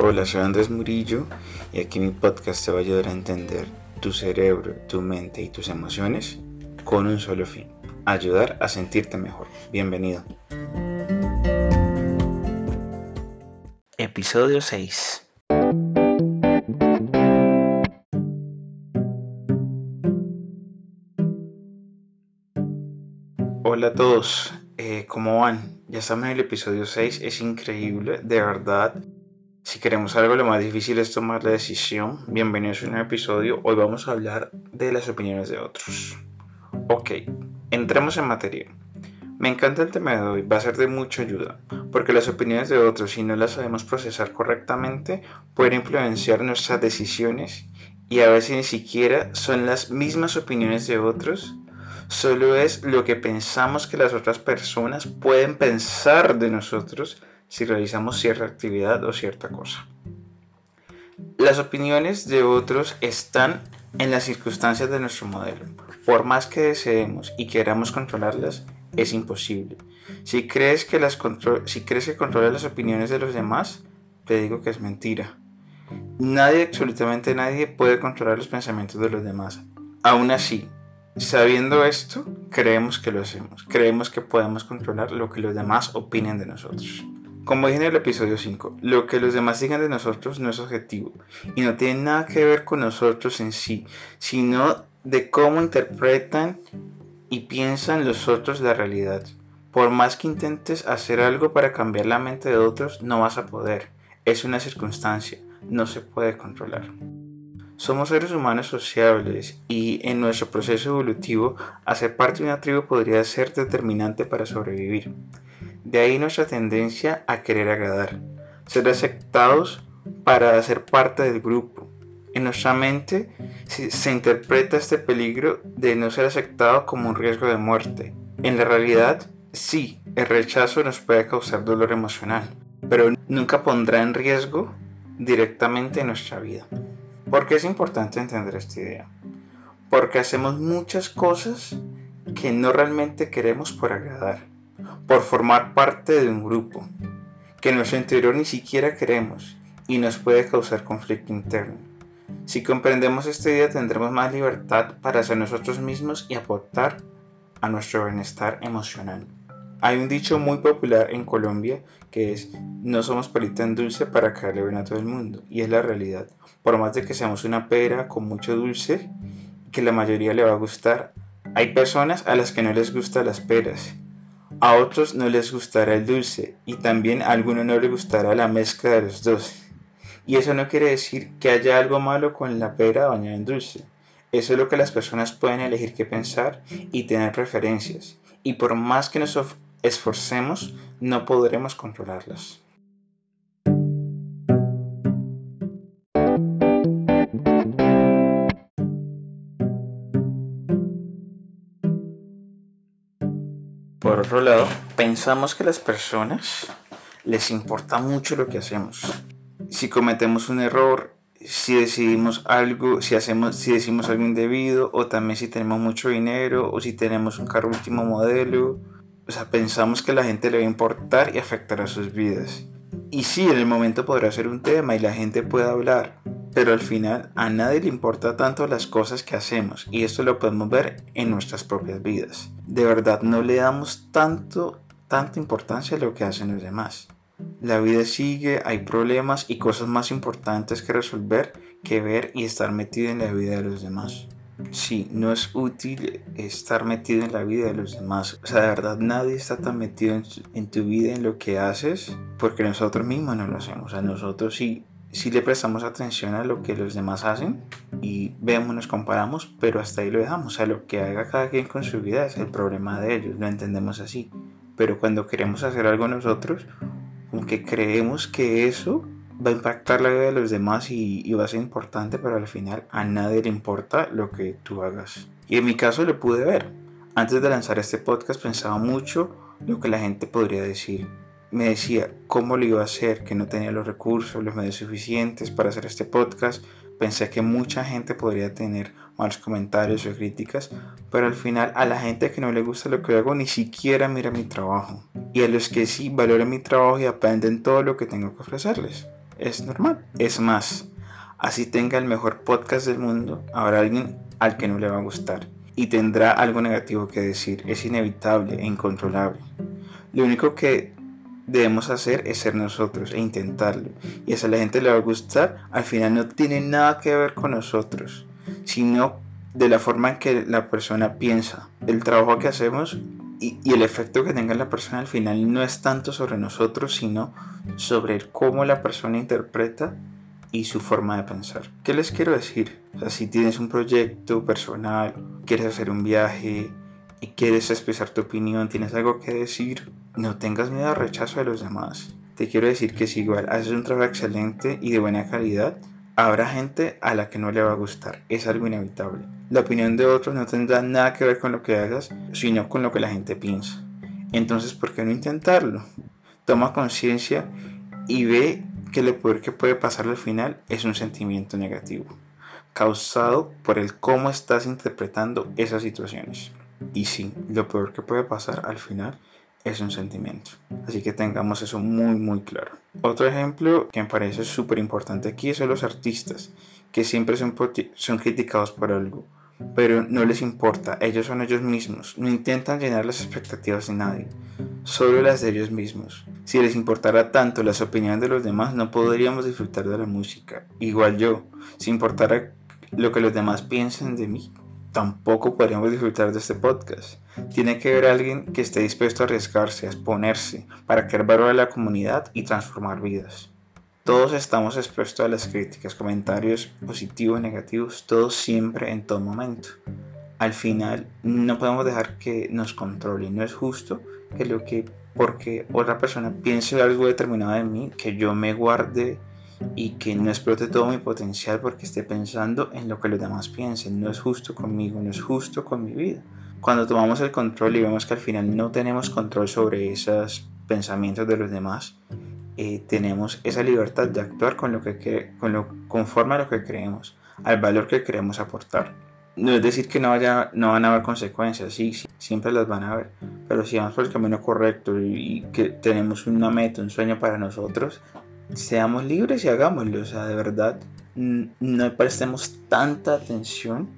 Hola, soy Andrés Murillo y aquí mi podcast te va a ayudar a entender tu cerebro, tu mente y tus emociones con un solo fin, ayudar a sentirte mejor. Bienvenido. Episodio 6. Hola a todos, eh, ¿cómo van? Ya estamos en el episodio 6, es increíble, de verdad. Si queremos algo, lo más difícil es tomar la decisión. Bienvenidos a un episodio. Hoy vamos a hablar de las opiniones de otros. Ok, entremos en materia. Me encanta el tema de hoy, va a ser de mucha ayuda, porque las opiniones de otros, si no las sabemos procesar correctamente, pueden influenciar nuestras decisiones y a veces ni siquiera son las mismas opiniones de otros, solo es lo que pensamos que las otras personas pueden pensar de nosotros si realizamos cierta actividad o cierta cosa. Las opiniones de otros están en las circunstancias de nuestro modelo. Por más que deseemos y queramos controlarlas, es imposible. Si crees que, las si crees que controlas las opiniones de los demás, te digo que es mentira. Nadie, absolutamente nadie, puede controlar los pensamientos de los demás. Aún así, sabiendo esto, creemos que lo hacemos. Creemos que podemos controlar lo que los demás opinen de nosotros. Como dije en el episodio 5, lo que los demás digan de nosotros no es objetivo y no tiene nada que ver con nosotros en sí, sino de cómo interpretan y piensan los otros la realidad. Por más que intentes hacer algo para cambiar la mente de otros, no vas a poder. Es una circunstancia, no se puede controlar. Somos seres humanos sociables y en nuestro proceso evolutivo hacer parte de una tribu podría ser determinante para sobrevivir. De ahí nuestra tendencia a querer agradar, ser aceptados para ser parte del grupo. En nuestra mente se, interpreta este peligro de no ser aceptado como un riesgo de muerte. En la realidad, sí, el rechazo nos puede causar dolor emocional, pero nunca pondrá en riesgo directamente nuestra vida. ¿Por qué es importante entender esta idea? Porque hacemos muchas cosas que no realmente queremos por agradar por formar parte de un grupo que en nuestro interior ni siquiera queremos y nos puede causar conflicto interno. Si comprendemos esta idea tendremos más libertad para ser nosotros mismos y aportar a nuestro bienestar emocional. Hay un dicho muy popular en Colombia que es no somos perita en dulce para caerle bien a todo el mundo y es la realidad. Por más de que seamos una pera con mucho dulce que la mayoría le va a gustar, hay personas a las que no les gustan las peras a otros no les gustará el dulce y también a alguno no le gustará la mezcla de los dos. Y eso no quiere decir que haya algo malo con la pera bañada en dulce. Eso es lo que las personas pueden elegir qué pensar y tener preferencias. Y por más que nos esforcemos, no podremos controlarlas. Lado, pensamos que a las personas les importa mucho lo que hacemos. Si cometemos un error, si decidimos algo, si hacemos, si decimos algo indebido, o también si tenemos mucho dinero, o si tenemos un carro último modelo. O sea, pensamos que la gente le va a importar y afectará sus vidas. Y sí, en el momento podrá ser un tema y la gente puede hablar, pero al final a nadie le importa tanto las cosas que hacemos y esto lo podemos ver en nuestras propias vidas. De verdad no le damos tanto, tanta importancia a lo que hacen los demás. La vida sigue, hay problemas y cosas más importantes que resolver que ver y estar metido en la vida de los demás. Sí, no es útil estar metido en la vida de los demás. O sea, de verdad nadie está tan metido en, tu vida, en lo que haces, porque nosotros mismos no lo hacemos. O sea, nosotros sí si le prestamos atención a lo que los demás hacen y vemos, nos comparamos, pero hasta ahí lo dejamos. O sea, lo que haga cada quien con su vida es el problema de ellos, lo entendemos así. Pero cuando queremos hacer algo nosotros, aunque creemos que eso va a impactar la vida de los demás y, y va a ser importante, pero al final a nadie le importa lo que tú hagas. Y en mi caso lo pude ver. Antes de lanzar este podcast pensaba mucho lo que la gente podría decir me decía cómo lo iba a hacer, que no tenía los recursos, los medios suficientes para hacer este podcast. Pensé que mucha gente podría tener malos comentarios o críticas, pero al final a la gente que no le gusta lo que hago ni siquiera mira mi trabajo. Y a los que sí valoran mi trabajo y aprenden todo lo que tengo que ofrecerles. es normal. Es más, así tenga el mejor podcast del mundo, habrá alguien al que no le va a gustar y tendrá algo negativo que decir. Es inevitable e incontrolable. Lo único que debemos hacer es ser nosotros e intentarlo. Y a la gente le va a gustar, al final no tiene nada que ver con nosotros, sino de la forma en que la persona piensa. El trabajo que hacemos y, el efecto que tenga la persona al final no es tanto sobre nosotros, sino sobre cómo la persona interpreta y su forma de pensar. ¿Qué les quiero decir? O sea, si tienes un proyecto personal, quieres hacer un viaje y quieres expresar tu opinión, tienes algo que decir, no tengas miedo al rechazo de los demás. Te quiero decir que si igual haces un trabajo excelente y de buena calidad, habrá gente a la que no le va a gustar. Es algo inevitable. La opinión de otros no tendrá nada que ver con lo que hagas, sino con lo que la gente piensa. Entonces, ¿por qué no intentarlo? Toma conciencia y ve que lo peor que puede pasar al final es un sentimiento negativo, causado por el cómo estás interpretando esas situaciones. Y sí, lo peor que puede pasar al final es un sentimiento. Así que tengamos eso muy muy claro. Otro ejemplo que me parece súper importante aquí son los artistas, que siempre son, son criticados por algo, pero no les importa, ellos son ellos mismos, no intentan llenar las expectativas de nadie, solo las de ellos mismos. Si les importara tanto las opiniones de los demás, no podríamos disfrutar de la música. Igual yo, si importara lo que los demás piensen de mí, tampoco podríamos disfrutar de este podcast. Tiene que haber alguien que esté dispuesto a arriesgarse, a exponerse, para crear valor a la comunidad y transformar vidas. Todos estamos expuestos a las críticas, comentarios positivos, negativos, todos siempre, en todo momento. Al final, no podemos dejar que nos controle. No es justo que lo que, porque otra persona piense algo determinado de mí, que yo me guarde y que no explote todo mi potencial porque esté pensando en lo que los demás piensen. No es justo conmigo, no es justo con mi vida. Cuando tomamos el control y vemos que al final no tenemos control sobre esos pensamientos de los demás, eh, tenemos esa libertad de actuar con lo que con lo, conforme a lo que creemos, al valor que queremos aportar. No es decir que no, vaya, no van a haber consecuencias, sí, sí, siempre las van a haber, pero si vamos por el camino correcto y que tenemos una meta, un sueño para nosotros, seamos libres y hagámoslo. O sea, de verdad, no prestemos tanta atención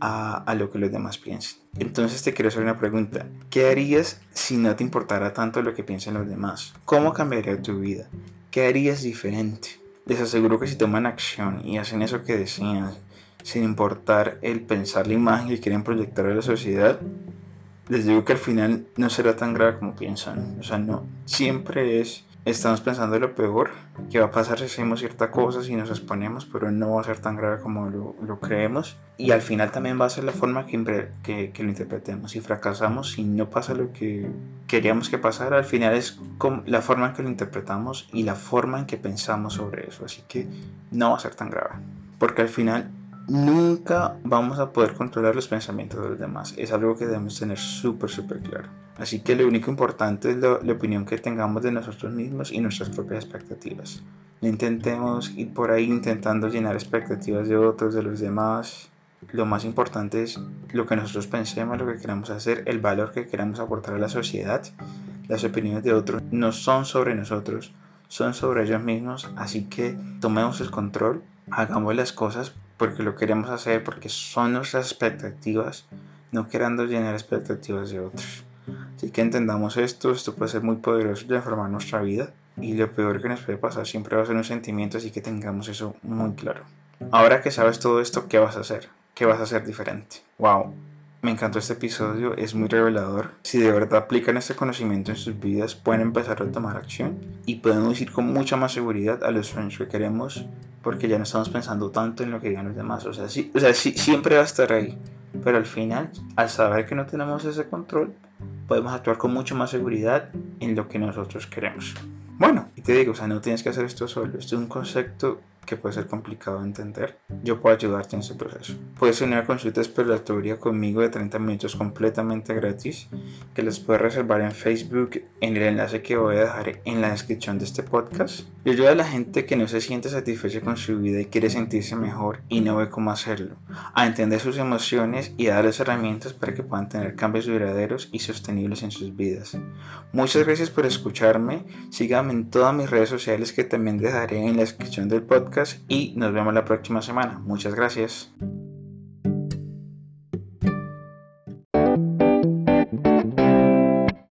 a, lo que los demás piensen. Entonces te quiero hacer una pregunta. ¿Qué harías si no te importara tanto lo que piensan los demás? ¿Cómo cambiaría tu vida? ¿Qué harías diferente? Les aseguro que si toman acción y hacen eso que desean, sin importar el pensar la imagen que quieren proyectar a la sociedad, les digo que al final no será tan grave como piensan. O sea, no, siempre es estamos pensando lo peor que va a pasar si hacemos cierta cosa, si nos exponemos, pero no va a ser tan grave como lo, creemos. Y al final también va a ser la forma que, lo interpretemos. Si fracasamos, si no pasa lo que queríamos que pasara, al final es la forma en que lo interpretamos y la forma en que pensamos sobre eso. Así que no va a ser tan grave. Porque al final nunca vamos a poder controlar los pensamientos de los demás. Es algo que debemos tener súper, súper claro. Así que lo único importante es la opinión que tengamos de nosotros mismos y nuestras propias expectativas. No intentemos ir por ahí intentando llenar expectativas de otros, de los demás. Lo más importante es lo que nosotros pensemos, lo que queramos hacer, el valor que queramos aportar a la sociedad. Las opiniones de otros no son sobre nosotros, son sobre ellos mismos. Así que tomemos el control, hagamos las cosas porque lo queremos hacer, porque son nuestras expectativas, no queriendo llenar expectativas de otros. Así que entendamos esto, esto puede ser muy poderoso de transformar nuestra vida y lo peor que nos puede pasar siempre va a ser un sentimiento, así que tengamos eso muy claro. Ahora que sabes todo esto, ¿qué vas a hacer? ¿Qué vas a hacer diferente? ¡Wow! Me encantó este episodio, es muy revelador. Si de verdad aplican este conocimiento en sus vidas, pueden empezar a tomar acción y podemos ir con mucha más seguridad a los sueños que queremos porque ya no estamos pensando tanto en lo que digan los demás. O sea, sí, o sea, sí, siempre va a estar ahí, pero al final, al saber que no tenemos ese control, podemos actuar con mucha más seguridad en lo que nosotros queremos. Bueno, y te digo, o sea, no tienes que hacer esto solo. Esto es un concepto que puede ser complicado de entender, yo puedo ayudarte en ese proceso. Puedes tener consulta exploratoria conmigo de 30 minutos completamente gratis que les puedes reservar en Facebook en el enlace que voy a dejar en la descripción de este podcast. Yo ayudo a la gente que no se siente satisfecha con su vida y quiere sentirse mejor y no ve cómo hacerlo, a entender sus emociones y a darles herramientas para que puedan tener cambios duraderos y sostenibles en sus vidas. Muchas gracias por escucharme, síganme en todas mis redes sociales que también dejaré en la descripción del y nos vemos la próxima semana. Muchas gracias.